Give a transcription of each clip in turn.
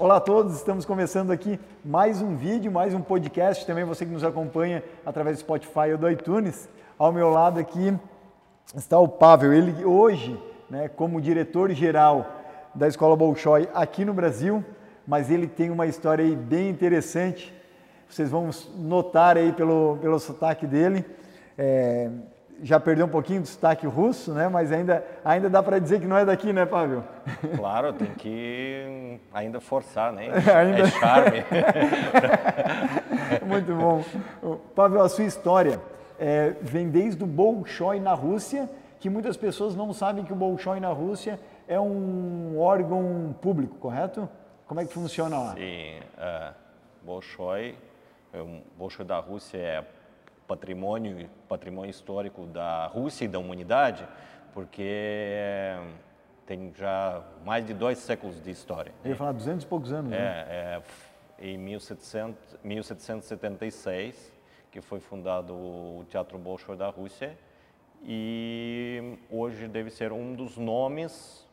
Olá a todos, estamos começando aqui mais um vídeo, mais um podcast. Também você que nos acompanha através do Spotify ou do iTunes. Ao meu lado aqui está o Pavel. Ele hoje, né, como diretor-geral da Escola Bolshoi aqui no Brasil, mas ele tem uma história aí bem interessante. Vocês vão notar aí pelo, pelo sotaque dele. É, já perdeu um pouquinho do sotaque russo, né? Mas ainda, ainda dá para dizer que não é daqui, né, Pavel? Claro, tem que ainda forçar, né? ainda... É charme. Muito bom. Pavel, a sua história é, vem desde o Bolshoi na Rússia, que muitas pessoas não sabem que o Bolshoi na Rússia é um órgão público, correto? Como é que funciona lá? Sim, uh, Bolshoi, o Bolshoi da Rússia é patrimônio, patrimônio histórico da Rússia e da humanidade, porque tem já mais de dois séculos de história. Eu ia falar 200 e poucos anos, é, né? É, em 1700, 1776, que foi fundado o Teatro Bolshoi da Rússia, e hoje deve ser um dos nomes,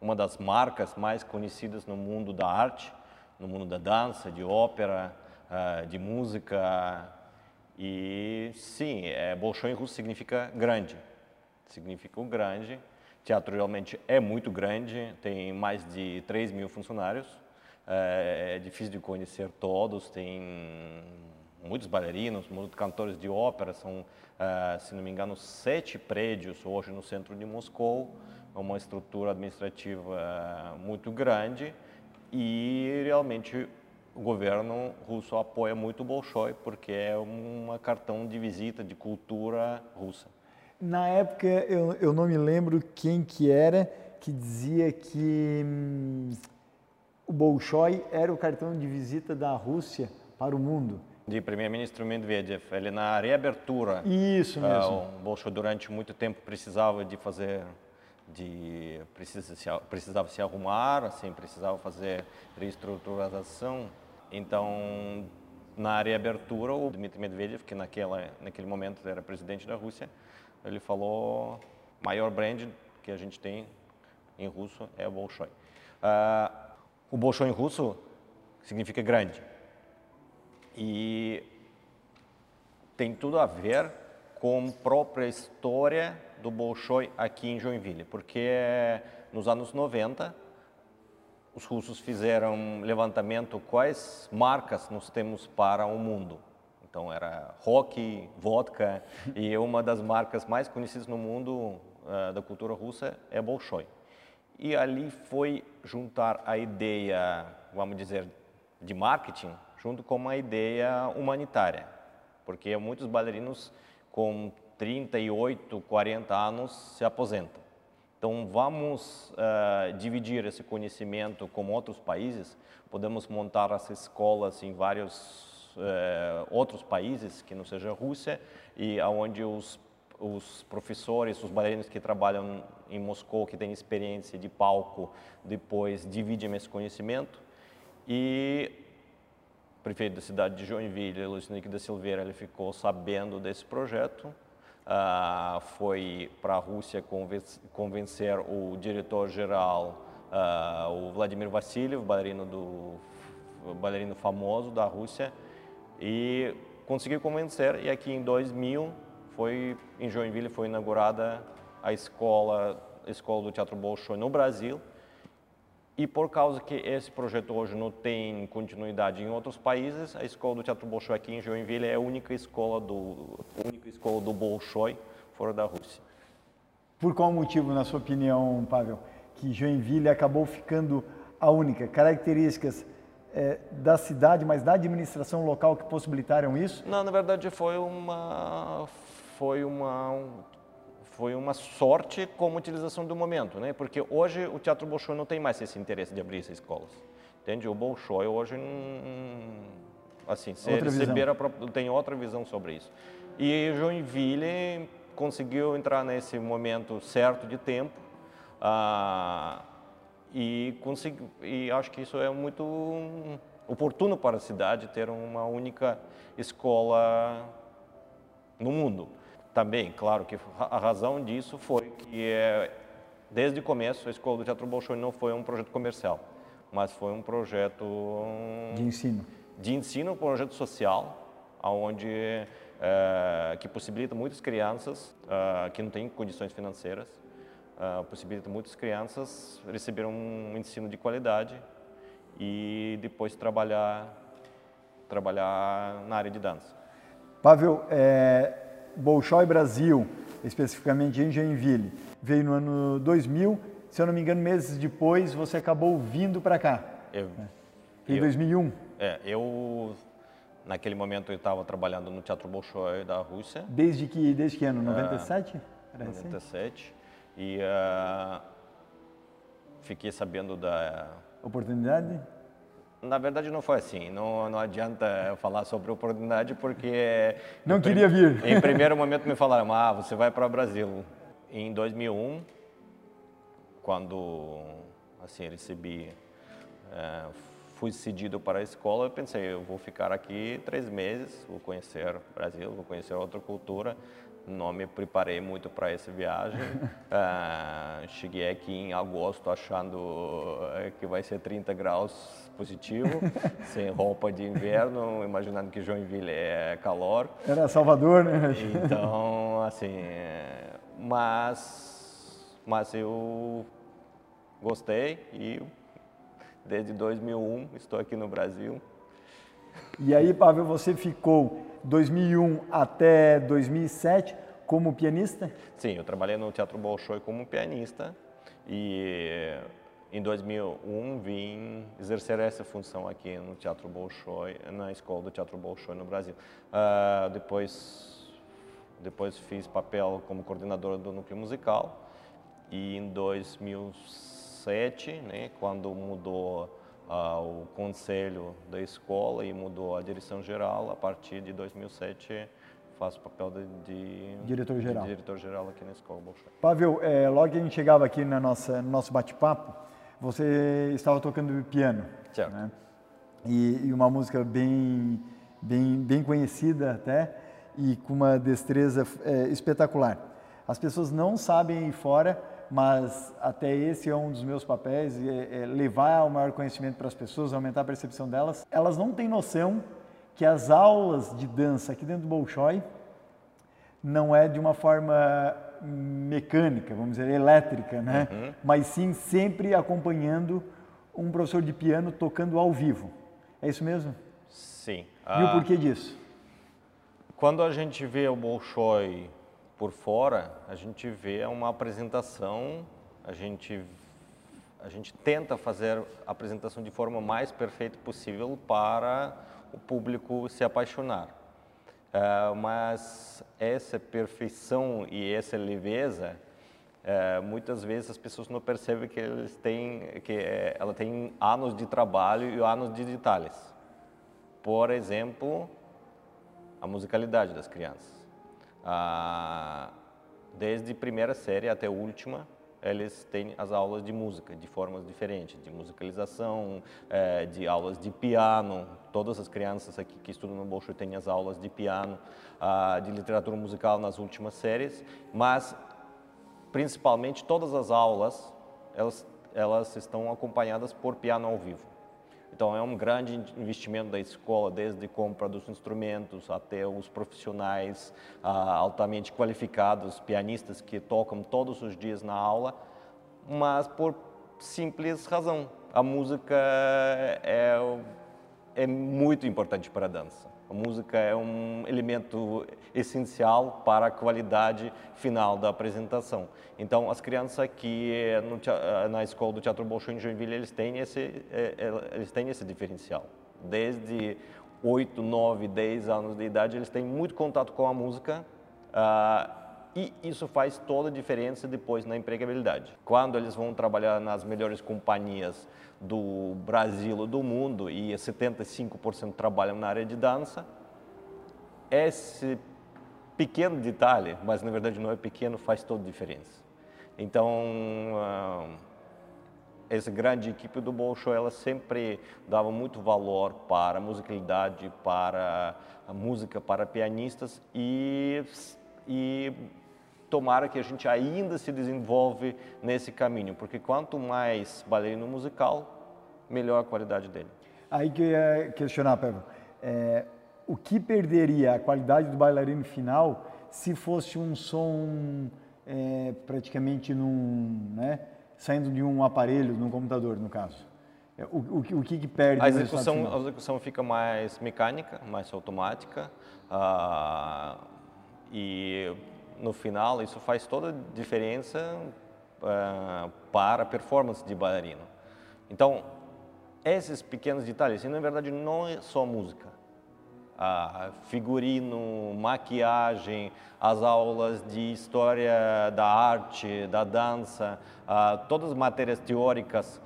uma das marcas mais conhecidas no mundo da arte, no mundo da dança, de ópera, ah, de música, e sim, é, Bolshoi em russo significa grande. Significa o grande. Teatro realmente é muito grande, tem mais de 3 mil funcionários. É, é difícil de conhecer todos, tem muitos bailarinos, muitos cantores de ópera. São, uh, se não me engano, sete prédios hoje no centro de Moscou. É uma estrutura administrativa muito grande e realmente o governo russo apoia muito o Bolshoi porque é um cartão de visita de cultura russa. Na época, eu, eu não me lembro quem que era que dizia que hum, o Bolshoi era o cartão de visita da Rússia para o mundo. De primeiro-ministro Medvedev, ele na reabertura. Isso mesmo. Uh, o Bolshoi durante muito tempo precisava de fazer de precisa se, precisava se arrumar, assim, precisava fazer reestruturação então, na reabertura, o Dmitry Medvedev, que naquela, naquele momento era presidente da Rússia, ele falou: maior brand que a gente tem em russo é o Bolshoi. Uh, o Bolshoi em russo significa grande. E tem tudo a ver com a própria história do Bolshoi aqui em Joinville, porque nos anos 90 os russos fizeram levantamento quais marcas nós temos para o mundo. Então era rock, vodka e uma das marcas mais conhecidas no mundo uh, da cultura russa é Bolshoi. E ali foi juntar a ideia, vamos dizer, de marketing junto com uma ideia humanitária, porque muitos bailarinos com 38, 40 anos se aposentam. Então, vamos uh, dividir esse conhecimento com outros países. Podemos montar as escolas em vários uh, outros países, que não seja Rússia, e aonde os, os professores, os bailarinos que trabalham em Moscou, que têm experiência de palco, depois dividem esse conhecimento. E o prefeito da cidade de Joinville, Henrique da Silveira, ele ficou sabendo desse projeto Uh, foi para a Rússia convencer o diretor-geral, uh, o Vladimir Vassiliev, bailarino, do, bailarino famoso da Rússia, e conseguiu convencer. E aqui em 2000, foi, em Joinville, foi inaugurada a escola, a escola do Teatro Bolshoi no Brasil, e por causa que esse projeto hoje não tem continuidade em outros países, a escola do Teatro Bolshoi aqui em Joinville é a única escola do única escola do Bolshoi fora da Rússia. Por qual motivo, na sua opinião, Pavel, que Joinville acabou ficando a única? Características é, da cidade, mas da administração local que possibilitaram isso? Não, na verdade foi uma foi uma foi uma sorte como utilização do momento, né? Porque hoje o Teatro Bolshoi não tem mais esse interesse de abrir essas escolas. Entende? O Bolshoi hoje assim, se outra receber tem outra visão sobre isso. E Joinville conseguiu entrar nesse momento certo de tempo ah, e e acho que isso é muito oportuno para a cidade ter uma única escola no mundo. Também, claro que a razão disso foi que, é, desde o começo, a Escola do Teatro Bolshoi não foi um projeto comercial. mas foi um projeto de ensino, de ensino, um projeto social, aonde é, que possibilita muitas crianças uh, que não têm condições financeiras, possibilita muitas crianças receber um ensino de qualidade e depois trabalhar trabalhar na área de dança. Pavel, é, Bolshoi Brasil, especificamente em Joinville, veio no ano 2000. Se eu não me engano, meses depois você acabou vindo para cá. Eu, em eu, 2001. É, eu naquele momento eu estava trabalhando no Teatro Bolshoi da Rússia. Desde que desde que ano? 97? Uh, 97. E uh, fiquei sabendo da oportunidade. Na verdade não foi assim, não, não adianta falar sobre oportunidade porque... Não queria vir. Em primeiro momento me falaram, ah, você vai para o Brasil. Em 2001, quando assim recebi, é, fui cedido para a escola, eu pensei, eu vou ficar aqui três meses, vou conhecer o Brasil, vou conhecer outra cultura, não me preparei muito para essa viagem. uh, cheguei aqui em agosto achando eh, que vai ser 30 graus positivo, sem roupa de inverno, imaginando que Joinville é calor. Era Salvador, né? Então, assim, mas, mas eu gostei e desde 2001 estou aqui no Brasil. E aí, Pavel, você ficou 2001 até 2007 como pianista? Sim, eu trabalhei no Teatro Bolshoi como pianista e em 2001 vim exercer essa função aqui no Teatro Bolshoi, na escola do Teatro Bolshoi no Brasil. Uh, depois, depois fiz papel como coordenador do núcleo musical e em 2007, né, quando mudou uh, o conselho da escola e mudou a direção geral. A partir de 2007 faço papel de, de diretor geral. De diretor geral aqui na escola Bolshoi. Pavel, é, logo que a gente chegava aqui na nossa, no nosso bate-papo, você estava tocando piano, certo? Né? E, e, uma música bem, bem, bem conhecida até e com uma destreza é, espetacular. As pessoas não sabem fora mas até esse é um dos meus papéis, é, é levar o maior conhecimento para as pessoas, aumentar a percepção delas. Elas não têm noção que as aulas de dança aqui dentro do Bolshoi não é de uma forma mecânica, vamos dizer, elétrica, né? Uhum. Mas sim sempre acompanhando um professor de piano tocando ao vivo. É isso mesmo? Sim. E o porquê disso? Quando a gente vê o Bolshoi por fora, a gente vê uma apresentação, a gente, a gente tenta fazer a apresentação de forma mais perfeita possível para o público se apaixonar. Uh, mas essa perfeição e essa leveza, uh, muitas vezes as pessoas não percebem que eles têm, que uh, ela tem anos de trabalho e anos de detalhes. Por exemplo, a musicalidade das crianças ah, desde primeira série até última, eles têm as aulas de música de formas diferentes, de musicalização, é, de aulas de piano. Todas as crianças aqui que estudam no Bolshoi têm as aulas de piano, ah, de literatura musical nas últimas séries, mas principalmente todas as aulas elas, elas estão acompanhadas por piano ao vivo. Então é um grande investimento da escola, desde compra dos instrumentos até os profissionais ah, altamente qualificados, pianistas que tocam todos os dias na aula, mas por simples razão, a música é, é muito importante para a dança. A música é um elemento essencial para a qualidade final da apresentação. Então, as crianças aqui no, na escola do Teatro Bolshoi em Joinville, eles têm esse, é, eles têm esse diferencial. Desde 8, 9, 10 anos de idade, eles têm muito contato com a música uh, e isso faz toda a diferença depois na empregabilidade. Quando eles vão trabalhar nas melhores companhias do Brasil ou do mundo e 75% trabalham na área de dança, esse pequeno detalhe, mas na verdade não é pequeno, faz toda a diferença. Então, uh, essa grande equipe do Bolshoi, ela sempre dava muito valor para a musicalidade, para a música, para pianistas e, e tomara que a gente ainda se desenvolve nesse caminho, porque quanto mais bailarino musical, melhor a qualidade dele. Aí que eu ia questionar, Pedro, é, o que perderia a qualidade do bailarino final se fosse um som é, praticamente num, né, saindo de um aparelho, num computador, no caso? É, o, o, o que, que perde a execução, a execução fica mais mecânica, mais automática uh, e no final isso faz toda a diferença uh, para a performance de bailarino. Então, esses pequenos detalhes, e na verdade não é só música, ah, figurino, maquiagem, as aulas de história da arte, da dança, ah, todas as matérias teóricas,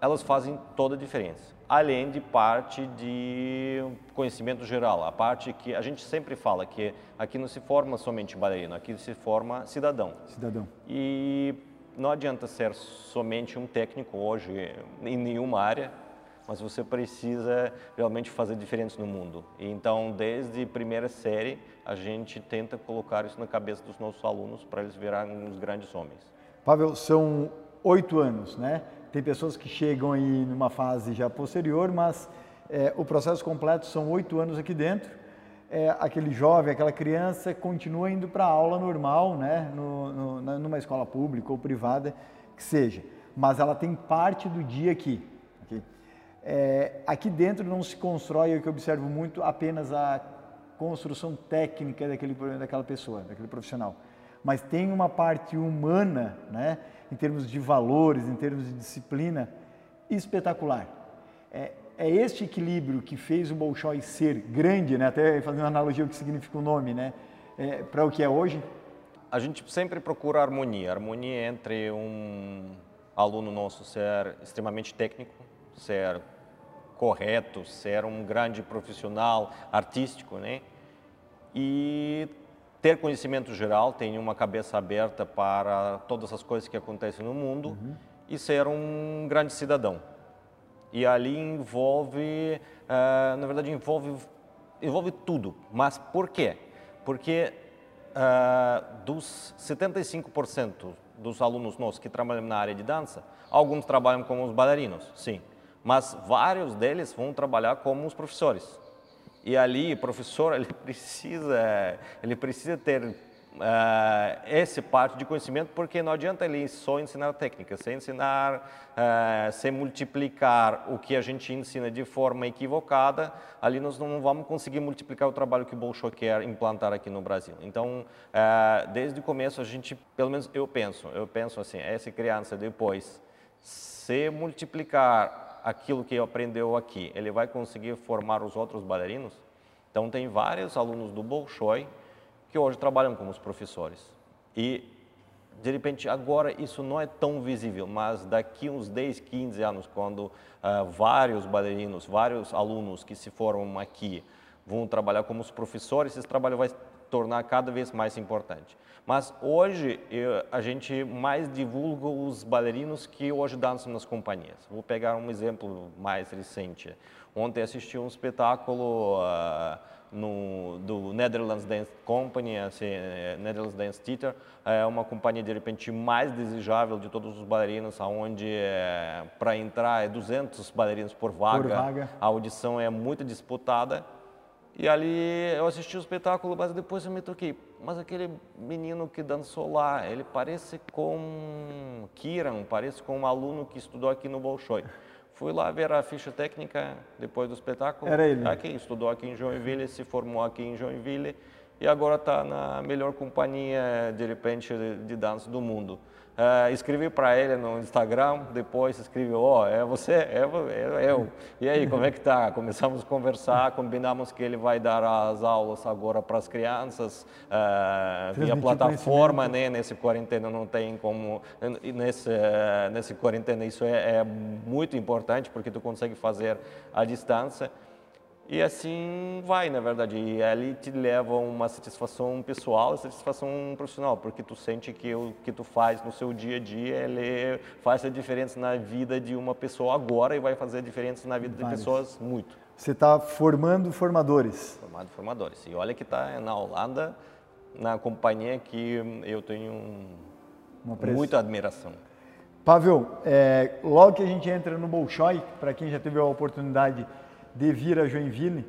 elas fazem toda a diferença. Além de parte de conhecimento geral, a parte que a gente sempre fala que aqui não se forma somente bailarino, aqui se forma cidadão. Cidadão. E não adianta ser somente um técnico hoje em nenhuma área, mas você precisa realmente fazer diferença no mundo. Então, desde primeira série, a gente tenta colocar isso na cabeça dos nossos alunos para eles virarem uns grandes homens. Pavel, são oito anos, né? Tem pessoas que chegam aí numa fase já posterior, mas é, o processo completo são oito anos aqui dentro. É, aquele jovem, aquela criança continua indo para a aula normal, né? No, no, numa escola pública ou privada, que seja. Mas ela tem parte do dia aqui. É, aqui dentro não se constrói, o que eu observo muito, apenas a construção técnica daquele, daquela pessoa, daquele profissional. Mas tem uma parte humana, né, em termos de valores, em termos de disciplina, espetacular. É, é este equilíbrio que fez o Bolshoi ser grande, né, até fazendo analogia o que significa o nome, né, é, para o que é hoje. A gente sempre procura harmonia, harmonia entre um aluno nosso ser extremamente técnico, ser correto, ser um grande profissional artístico, né? E ter conhecimento geral, ter uma cabeça aberta para todas as coisas que acontecem no mundo uhum. e ser um grande cidadão. E ali envolve, uh, na verdade, envolve, envolve tudo. Mas por quê? Porque uh, dos 75% dos alunos nossos que trabalham na área de dança, alguns trabalham como os bailarinos, sim mas vários deles vão trabalhar como os professores. E ali, o professor, ele precisa, ele precisa ter uh, esse parte de conhecimento, porque não adianta ele só ensinar técnica, sem ensinar, uh, sem multiplicar o que a gente ensina de forma equivocada, ali nós não vamos conseguir multiplicar o trabalho que o Bolshoi quer implantar aqui no Brasil. Então, uh, desde o começo, a gente, pelo menos eu penso, eu penso assim, essa criança depois se multiplicar aquilo que aprendeu aqui, ele vai conseguir formar os outros bailarinos? Então, tem vários alunos do Bolshoi que hoje trabalham como os professores. E, de repente, agora isso não é tão visível, mas daqui uns 10, 15 anos, quando uh, vários bailarinos, vários alunos que se formam aqui vão trabalhar como os professores, esse trabalho vai tornar cada vez mais importante. Mas hoje eu, a gente mais divulga os bailarinos que hoje dançam nas companhias. Vou pegar um exemplo mais recente. Ontem assisti um espetáculo uh, no, do Netherlands Dance Company, assim, eh, Netherlands Dance Theater, é uma companhia de repente mais desejável de todos os bailarinos, aonde é, para entrar é 200 bailarinos por vaga, por vaga, a audição é muito disputada e ali eu assisti o espetáculo, mas depois eu me toquei. Mas aquele menino que dançou lá, ele parece com Kiran, parece com um aluno que estudou aqui no Bolshoi. Fui lá ver a ficha técnica depois do espetáculo. Era ele. Aqui, estudou aqui em Joinville, se formou aqui em Joinville e agora está na melhor companhia, de repente, de dança do mundo. Uh, escrevi para ele no Instagram, depois escrevi, ó, oh, é você, é, é, eu. E aí, como é que tá? Começamos a conversar, combinamos que ele vai dar as aulas agora para as crianças uh, via plataforma, né? Nesse quarentena não tem como, nesse, nesse quarentena isso é, é muito importante porque tu consegue fazer à distância. E assim vai, na verdade. E ali te leva uma satisfação pessoal e satisfação profissional, porque tu sente que o que tu faz no seu dia a dia, ele faz a diferença na vida de uma pessoa agora e vai fazer a diferença na vida Vários. de pessoas muito. Você está formando formadores. Formando formadores. E olha que está na Holanda, na companhia que eu tenho muita admiração. Pavel, é, logo que a gente entra no Bolshoi, para quem já teve a oportunidade de vir a Joinville,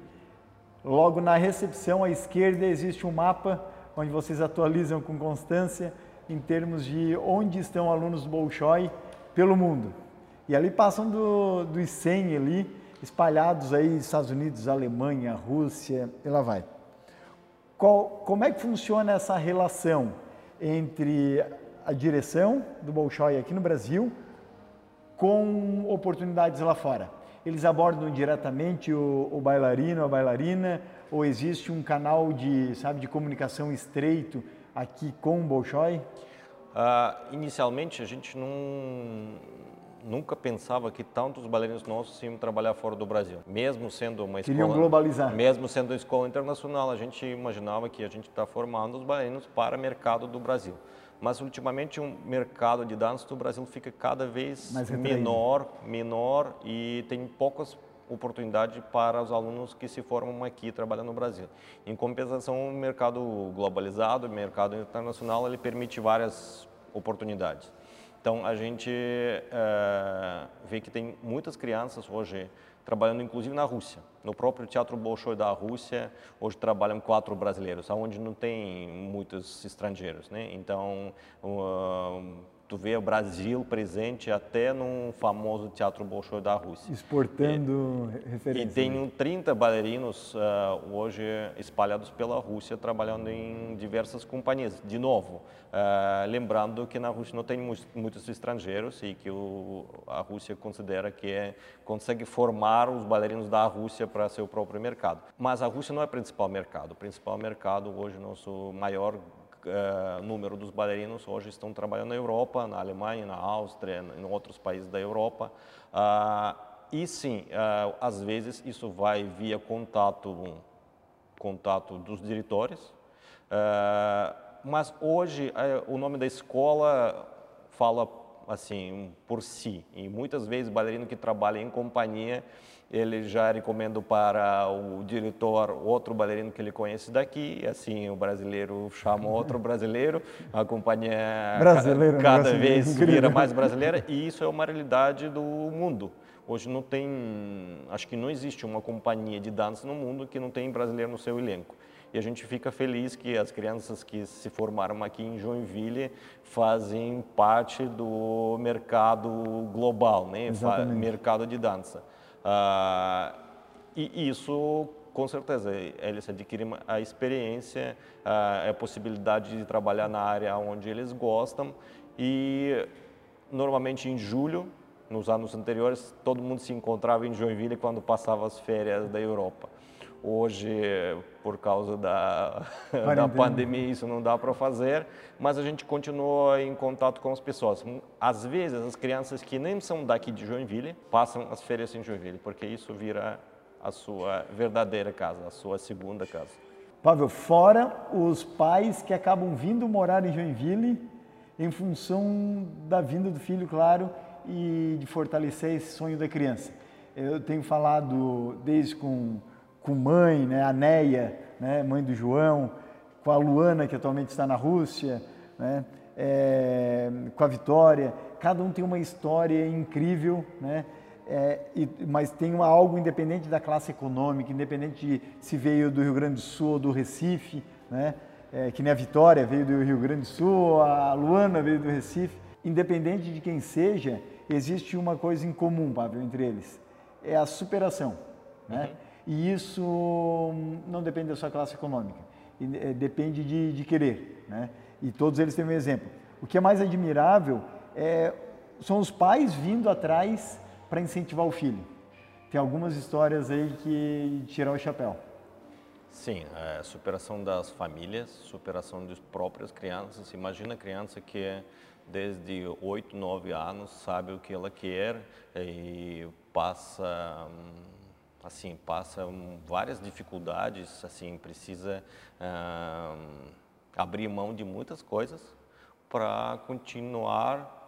logo na recepção à esquerda existe um mapa onde vocês atualizam com constância em termos de onde estão alunos do Bolshoi pelo mundo. E ali passam do, dos 100 ali, espalhados aí, Estados Unidos, Alemanha, Rússia, e lá vai. Qual, como é que funciona essa relação entre a direção do Bolshoi aqui no Brasil com oportunidades lá fora? Eles abordam diretamente o, o bailarino, a bailarina, ou existe um canal de, sabe, de comunicação estreito aqui com o Bolshoi? Uh, inicialmente a gente não, nunca pensava que tantos bailarinos nossos iam trabalhar fora do Brasil. Mesmo sendo uma Queriam escola... globalizar. Mesmo sendo uma escola internacional, a gente imaginava que a gente está formando os bailarinos para o mercado do Brasil. Mas ultimamente o um mercado de dança do Brasil fica cada vez menor, menor e tem poucas oportunidades para os alunos que se formam aqui trabalhando no Brasil. Em compensação, o mercado globalizado, o mercado internacional, ele permite várias oportunidades. Então a gente é, vê que tem muitas crianças hoje trabalhando inclusive na Rússia. No próprio Teatro Bolshoi da Rússia, hoje trabalham quatro brasileiros, onde não tem muitos estrangeiros. Né? Então, uh, tu vê o Brasil presente até no famoso Teatro Bolshoi da Rússia. Exportando e, referências. E tem 30 bailarinos uh, hoje espalhados pela Rússia, trabalhando em diversas companhias. De novo, uh, lembrando que na Rússia não tem muitos estrangeiros e que o, a Rússia considera que é, consegue formar os bailarinos da Rússia para seu próprio mercado. Mas a Rússia não é o principal mercado. O principal mercado hoje, nosso maior uh, número dos bailarinos hoje estão trabalhando na Europa, na Alemanha, na Áustria, em outros países da Europa. Uh, e sim, uh, às vezes isso vai via contato, contato dos diretores. mas hoje o nome da escola fala assim por si. E muitas vezes bailarino que trabalha em companhia ele já recomenda para o diretor outro bailarino que ele conhece daqui, assim o brasileiro chama outro brasileiro, a companhia brasileiro, né? cada brasileiro, vez incrível. vira mais brasileira e isso é uma realidade do mundo. Hoje não tem, acho que não existe uma companhia de dança no mundo que não tem brasileiro no seu elenco. E a gente fica feliz que as crianças que se formaram aqui em Joinville fazem parte do mercado global, né? Mercado de dança. Ah, e isso, com certeza, eles adquirem a experiência, ah, a possibilidade de trabalhar na área onde eles gostam e normalmente em julho, nos anos anteriores, todo mundo se encontrava em Joinville quando passava as férias da Europa. Hoje, por causa da, da pandemia, isso não dá para fazer, mas a gente continua em contato com as pessoas. Às vezes, as crianças que nem são daqui de Joinville passam as férias em Joinville, porque isso vira a sua verdadeira casa, a sua segunda casa. Pavel, fora os pais que acabam vindo morar em Joinville em função da vinda do filho, claro, e de fortalecer esse sonho da criança. Eu tenho falado desde com com mãe, né, a Neia, né, mãe do João, com a Luana, que atualmente está na Rússia, né, é, com a Vitória. Cada um tem uma história incrível, né, é, e, mas tem uma, algo independente da classe econômica, independente de se veio do Rio Grande do Sul ou do Recife, né, é, que nem a Vitória veio do Rio Grande do Sul, a Luana veio do Recife. Independente de quem seja, existe uma coisa em comum, Pablo, entre eles: é a superação. Né? Uhum. E isso não depende da sua classe econômica, eh, depende de, de querer. Né? E todos eles têm um exemplo. O que é mais admirável é, são os pais vindo atrás para incentivar o filho. Tem algumas histórias aí que tiram o chapéu. Sim, é, superação das famílias, superação das próprias crianças. Imagina a criança que desde 8, 9 anos sabe o que ela quer e passa hum, assim passa várias dificuldades, assim precisa ah, abrir mão de muitas coisas para continuar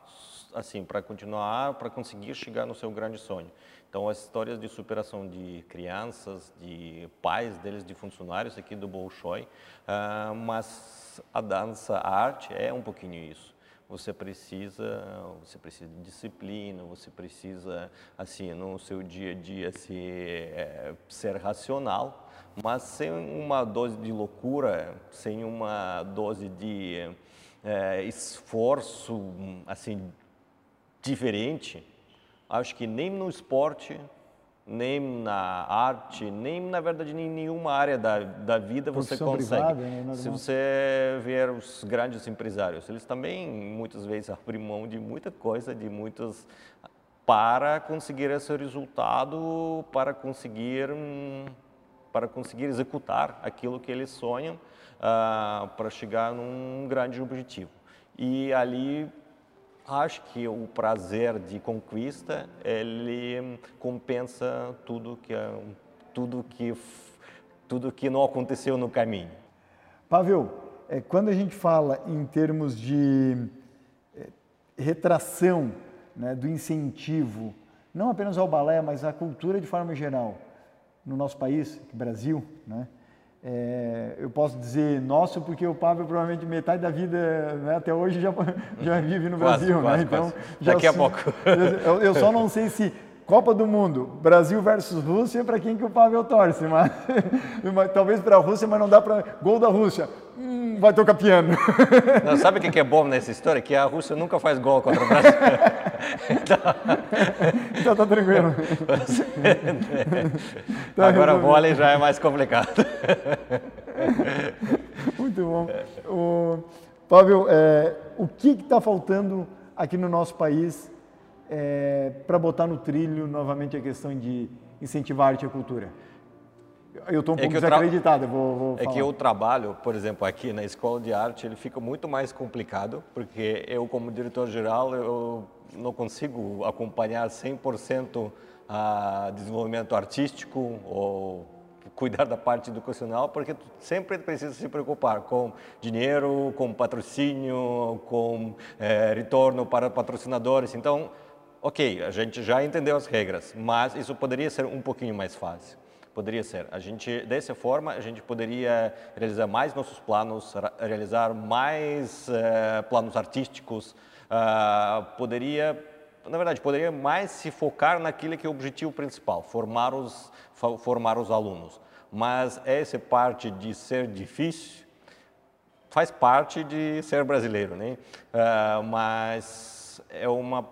assim para continuar para conseguir chegar no seu grande sonho. Então as histórias de superação de crianças, de pais deles, de funcionários aqui do Bolshoi, ah, mas a dança, a arte é um pouquinho isso você precisa, você precisa de disciplina, você precisa, assim, no seu dia a dia ser, é, ser racional, mas sem uma dose de loucura, sem uma dose de é, esforço, assim, diferente, acho que nem no esporte nem na arte, nem na verdade em nenhuma área da, da vida você consegue. Privada, né? Se você ver os grandes empresários, eles também muitas vezes abrem mão de muita coisa, de muitas para conseguir esse resultado, para conseguir para conseguir executar aquilo que eles sonham, uh, para chegar num grande objetivo. E ali Acho que o prazer de conquista ele compensa tudo que tudo que tudo que não aconteceu no caminho. Pavel, é, quando a gente fala em termos de é, retração né, do incentivo, não apenas ao balé, mas à cultura de forma geral, no nosso país, Brasil, né? É, eu posso dizer nosso porque o Pablo provavelmente metade da vida né, até hoje já, já vive no quase, Brasil, quase, né? Então daqui a pouco. Eu, eu, só não sei se Copa do Mundo, Brasil versus Rússia, para quem que o Pavel torce, mas, mas talvez para a Rússia, mas não dá para gol da Rússia. Hum, vai tocar piano. Não, sabe o que é bom nessa história? Que a Rússia nunca faz gol contra o Brasil. Então, então tá tranquilo. tá Agora o vôlei já é mais complicado. Muito bom. O, Pavel, é, o que está faltando aqui no nosso país é, para botar no trilho novamente a questão de incentivar a arte e a cultura? Eu estou um é pouco desacreditado, vou, vou É que o trabalho, por exemplo, aqui na escola de arte, ele fica muito mais complicado, porque eu, como diretor-geral, eu não consigo acompanhar 100% a desenvolvimento artístico ou cuidar da parte educacional, porque tu sempre precisa se preocupar com dinheiro, com patrocínio, com é, retorno para patrocinadores. Então, ok, a gente já entendeu as regras, mas isso poderia ser um pouquinho mais fácil. Poderia ser. A gente, dessa forma, a gente poderia realizar mais nossos planos, realizar mais uh, planos artísticos, uh, poderia, na verdade, poderia mais se focar naquilo que é o objetivo principal, formar os, formar os alunos. Mas essa parte de ser difícil faz parte de ser brasileiro, né? Uh, mas é uma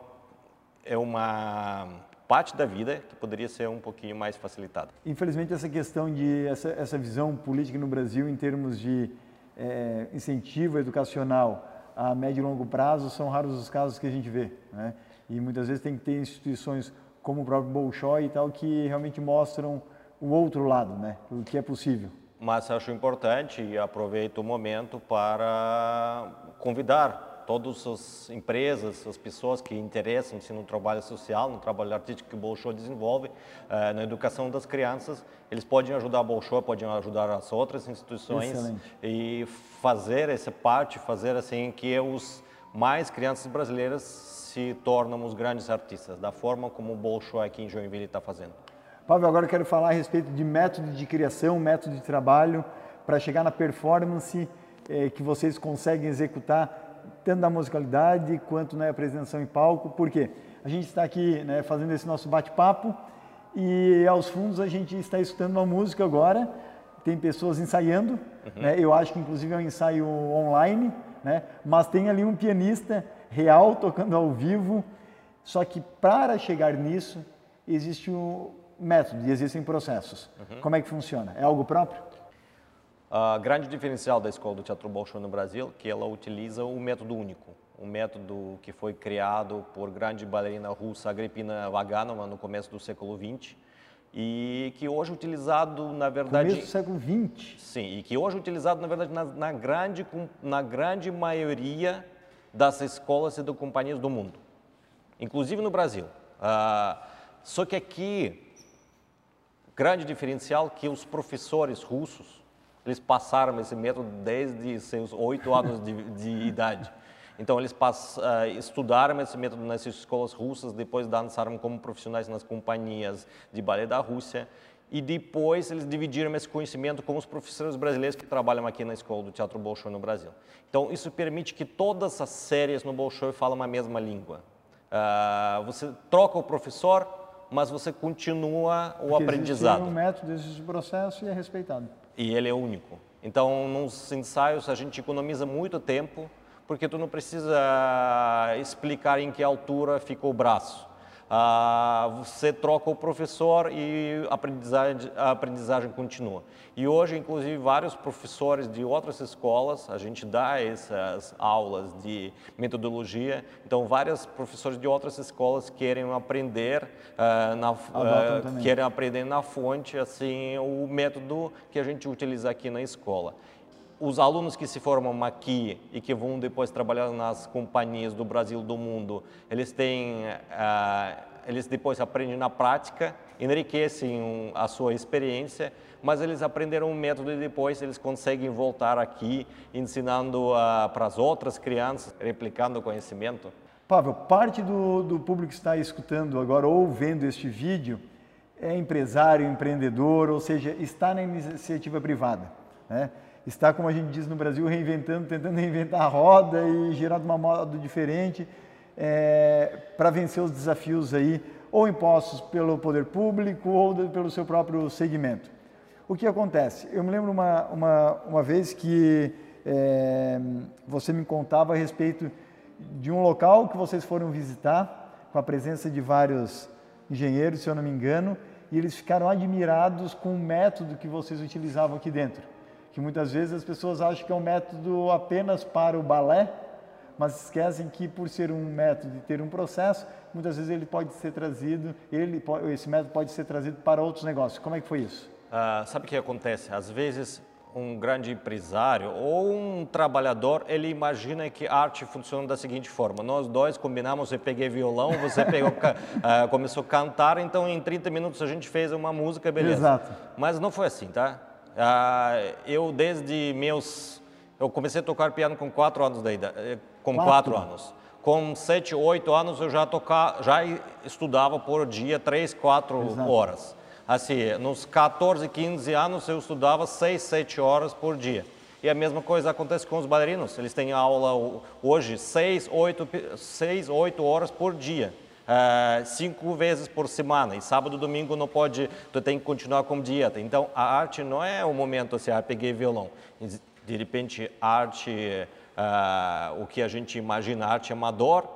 é uma parte da vida que poderia ser um pouquinho mais facilitada. Infelizmente, essa questão de essa, essa visão política no Brasil em termos de é, incentivo educacional a médio e longo prazo são raros os casos que a gente vê, né? E muitas vezes tem que ter instituições como o próprio Bolshoi e tal que realmente mostram o outro lado, né? O que é possível. Mas acho importante e aproveito o momento para convidar todas as empresas, as pessoas que interessam-se no trabalho social, no trabalho artístico que o Bolshoi desenvolve, eh, na educação das crianças, eles podem ajudar a Bolshoi, podem ajudar as outras instituições Excelente. e fazer essa parte, fazer assim que os mais crianças brasileiras se tornam os grandes artistas, da forma como o Bolshoi aqui em Joinville está fazendo. Pavel, agora eu quero falar a respeito de método de criação, método de trabalho, para chegar na performance eh, que vocês conseguem executar tanto na musicalidade quanto na apresentação em palco, porque a gente está aqui né, fazendo esse nosso bate-papo e aos fundos a gente está escutando uma música agora, tem pessoas ensaiando, uhum. né, eu acho que inclusive é um ensaio online, né, mas tem ali um pianista real tocando ao vivo, só que para chegar nisso existe um método e existem processos. Uhum. Como é que funciona? É algo próprio? A grande diferencial da Escola do Teatro Bolshoi no Brasil é que ela utiliza o método único, um método que foi criado por grande bailarina russa Agripina Vaganova no começo do século XX e que hoje é utilizado, na verdade... Começo do século XX? Sim, e que hoje é utilizado, na verdade, na, na, grande, na grande maioria das escolas e de companhias do mundo, inclusive no Brasil. Ah, só que aqui, grande diferencial que os professores russos eles passaram esse método desde seus oito anos de, de idade. Então eles uh, estudaram esse método nessas escolas russas, depois dançaram como profissionais nas companhias de balé da Rússia e depois eles dividiram esse conhecimento com os professores brasileiros que trabalham aqui na escola do Teatro Bolshoi no Brasil. Então isso permite que todas as séries no Bolshoi falem a mesma língua. Uh, você troca o professor, mas você continua o Porque aprendizado. um método, existe um processo e é respeitado. E ele é único. Então, nos ensaios a gente economiza muito tempo, porque tu não precisa explicar em que altura fica o braço. Ah, você troca o professor e a aprendizagem, a aprendizagem continua. E hoje, inclusive, vários professores de outras escolas, a gente dá essas aulas de metodologia, então vários professores de outras escolas querem aprender, uh, na, uh, querem aprender na fonte assim o método que a gente utiliza aqui na escola os alunos que se formam aqui e que vão depois trabalhar nas companhias do Brasil do mundo, eles têm, uh, eles depois aprendem na prática, enriquecem a sua experiência, mas eles aprenderam um método e depois eles conseguem voltar aqui ensinando uh, para as outras crianças, replicando o conhecimento. Pavel, parte do, do público que está escutando agora ou vendo este vídeo é empresário, empreendedor, ou seja, está na iniciativa privada, né? Está, como a gente diz no Brasil, reinventando, tentando reinventar a roda e gerar de uma modo diferente é, para vencer os desafios aí, ou impostos pelo poder público ou pelo seu próprio segmento. O que acontece? Eu me lembro uma, uma, uma vez que é, você me contava a respeito de um local que vocês foram visitar, com a presença de vários engenheiros, se eu não me engano, e eles ficaram admirados com o método que vocês utilizavam aqui dentro que muitas vezes as pessoas acham que é um método apenas para o balé, mas esquecem que por ser um método e ter um processo, muitas vezes ele pode ser trazido, ele, esse método pode ser trazido para outros negócios. Como é que foi isso? Uh, sabe o que acontece? Às vezes um grande empresário ou um trabalhador, ele imagina que a arte funciona da seguinte forma: nós dois combinamos, eu peguei violão, você pegou, uh, começou a cantar, então em 30 minutos a gente fez uma música, beleza. Exato. Mas não foi assim, tá? Ah, eu desde meus, eu comecei a tocar piano com quatro anos de idade, eh, com quatro, quatro anos. Com sete, oito anos eu já tocava, já estudava por dia três, quatro Exato. horas. Assim, nos 14, 15 anos eu estudava seis, sete horas por dia. E a mesma coisa acontece com os bailarinos. Eles têm aula hoje seis, oito, seis, oito horas por dia uh, cinco vezes por semana e sábado e domingo não pode, tu tem que continuar com dieta. Então a arte não é o momento assim, ah, peguei violão. De repente, arte, uh, o que a gente imagina, arte amador,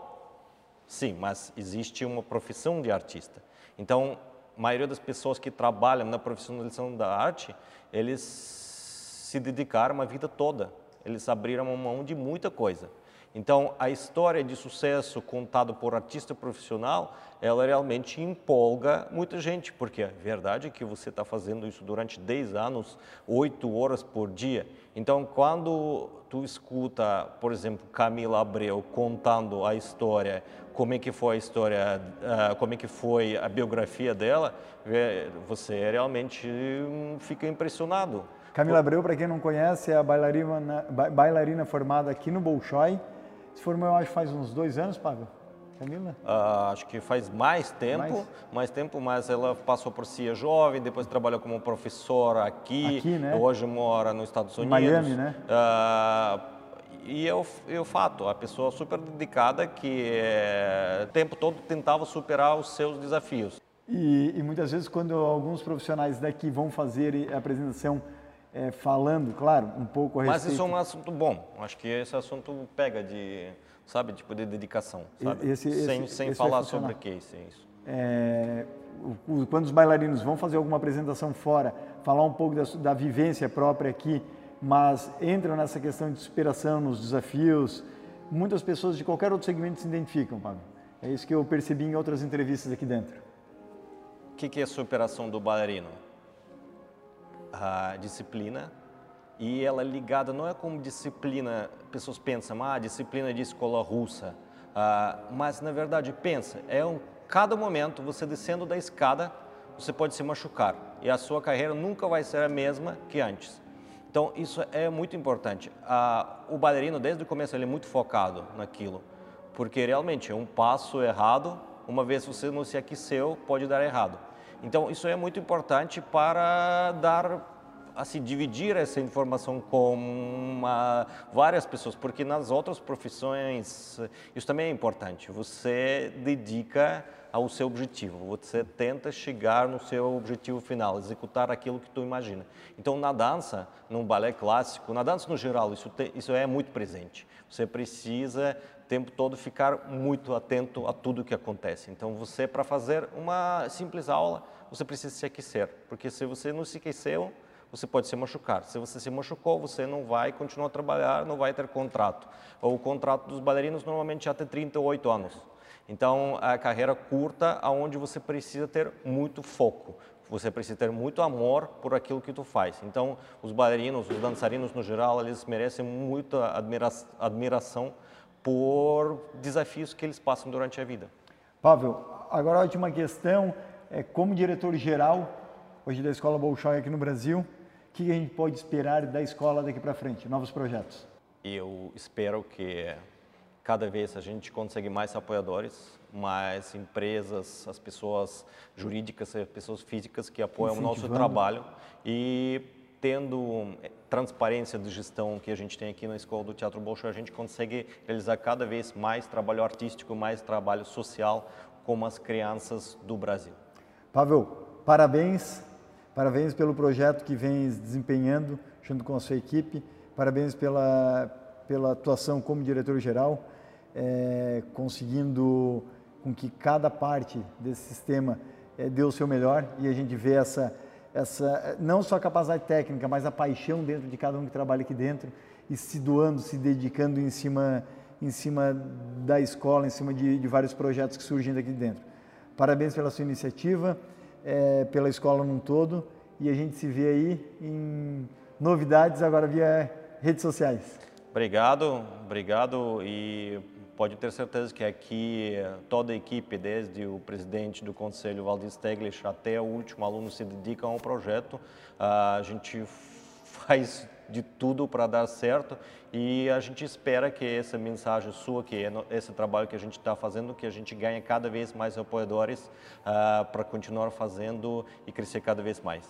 sim, mas existe uma profissão de artista. Então, a maioria das pessoas que trabalham na profissionalização da arte, eles se dedicaram a vida toda. Eles abriram mão de muita coisa. Então, a história de sucesso contada por artista profissional, ela realmente empolga muita gente, porque a verdade é que você está fazendo isso durante 10 anos, 8 horas por dia. Então, quando tu escuta, por exemplo, Camila Abreu contando a história, como é que foi a história, uh, como é que foi a biografia dela, você realmente hum, fica impressionado. Camila Abreu, para quem não conhece, é a bailarina, bailarina formada aqui no Bolshoi, se formou, eu acho, faz uns dois anos, Pavel? Camila? Uh, acho que faz mais tempo, mais? mais? tempo, mas ela passou por CIA jovem, depois trabalhou como professora aqui, aqui né? hoje mora nos Estados Unidos. Miami, né? Uh, e é o, é o fato, a pessoa super dedicada que é, o tempo todo tentava superar os seus desafios. E, e muitas vezes quando alguns profissionais daqui vão fazer a apresentação é, falando, claro, um pouco a respeito... Mas isso é um assunto bom. Acho que esse assunto pega de, sabe, tipo de dedicação, sabe? Esse, esse, sem sem esse falar sobre o que é isso. É, quando os bailarinos vão fazer alguma apresentação fora, falar um pouco da, da vivência própria aqui, mas entram nessa questão de superação, nos desafios, muitas pessoas de qualquer outro segmento se identificam, Pablo. É isso que eu percebi em outras entrevistas aqui dentro. O que, que é superação do bailarino? A disciplina e ela é ligada não é como disciplina, pessoas pensam, ah, disciplina de escola russa, ah, mas na verdade pensa, é um, cada momento você descendo da escada, você pode se machucar e a sua carreira nunca vai ser a mesma que antes. Então, isso é muito importante. Ah, o bailarino, desde o começo, ele é muito focado naquilo, porque realmente um passo errado, uma vez você não se aqueceu, pode dar errado. Então, isso é muito importante para dar assim dividir essa informação com uma, várias pessoas, porque nas outras profissões isso também é importante. Você dedica ao seu objetivo, você tenta chegar no seu objetivo final, executar aquilo que tu imagina. Então, na dança, no balé clássico, na dança no geral, isso, te, isso é muito presente. Você precisa o tempo todo ficar muito atento a tudo que acontece. Então, você para fazer uma simples aula, você precisa se aquecer, porque se você não se aqueceu, você pode se machucar. Se você se machucou, você não vai continuar a trabalhar, não vai ter contrato. O contrato dos bailarinos normalmente é até 38 anos. Então, a carreira curta, aonde você precisa ter muito foco. Você precisa ter muito amor por aquilo que tu faz. Então, os bailarinos, os dançarinos no geral, eles merecem muita admira admiração por desafios que eles passam durante a vida. Pavel, agora a última questão é como diretor geral hoje da Escola Bolshoi aqui no Brasil, o que a gente pode esperar da escola daqui para frente? Novos projetos? Eu espero que cada vez a gente consegue mais apoiadores, mais empresas, as pessoas jurídicas, as pessoas físicas que apoiam o nosso trabalho e tendo eh, transparência de gestão que a gente tem aqui na Escola do Teatro Bolshoi, a gente consegue realizar cada vez mais trabalho artístico, mais trabalho social com as crianças do Brasil. Pavel, parabéns Parabéns pelo projeto que vem desempenhando junto com a sua equipe. Parabéns pela, pela atuação como diretor-geral, é, conseguindo com que cada parte desse sistema é, dê o seu melhor e a gente vê essa, essa, não só a capacidade técnica, mas a paixão dentro de cada um que trabalha aqui dentro e se doando, se dedicando em cima, em cima da escola, em cima de, de vários projetos que surgem daqui dentro. Parabéns pela sua iniciativa é, pela escola num todo e a gente se vê aí em novidades agora via redes sociais. Obrigado, obrigado e pode ter certeza que aqui toda a equipe, desde o presidente do conselho Valdir Steglitz até o último aluno se dedicam ao projeto. A gente faz de tudo para dar certo e a gente espera que essa mensagem sua, que é esse trabalho que a gente está fazendo, que a gente ganhe cada vez mais apoiadores uh, para continuar fazendo e crescer cada vez mais.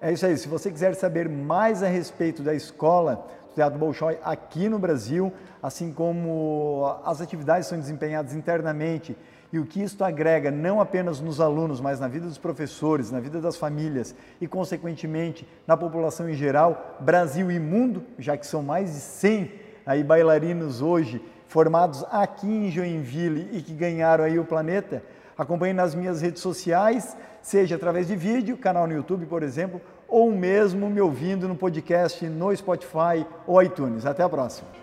É isso aí. Se você quiser saber mais a respeito da escola do Teatro Bolshoi aqui no Brasil, assim como as atividades são desempenhadas internamente e o que isto agrega não apenas nos alunos, mas na vida dos professores, na vida das famílias e, consequentemente, na população em geral, Brasil e mundo, já que são mais de 100 aí bailarinos hoje formados aqui em Joinville e que ganharam aí o planeta, acompanhe nas minhas redes sociais, seja através de vídeo, canal no YouTube, por exemplo, ou mesmo me ouvindo no podcast no Spotify ou iTunes. Até a próxima.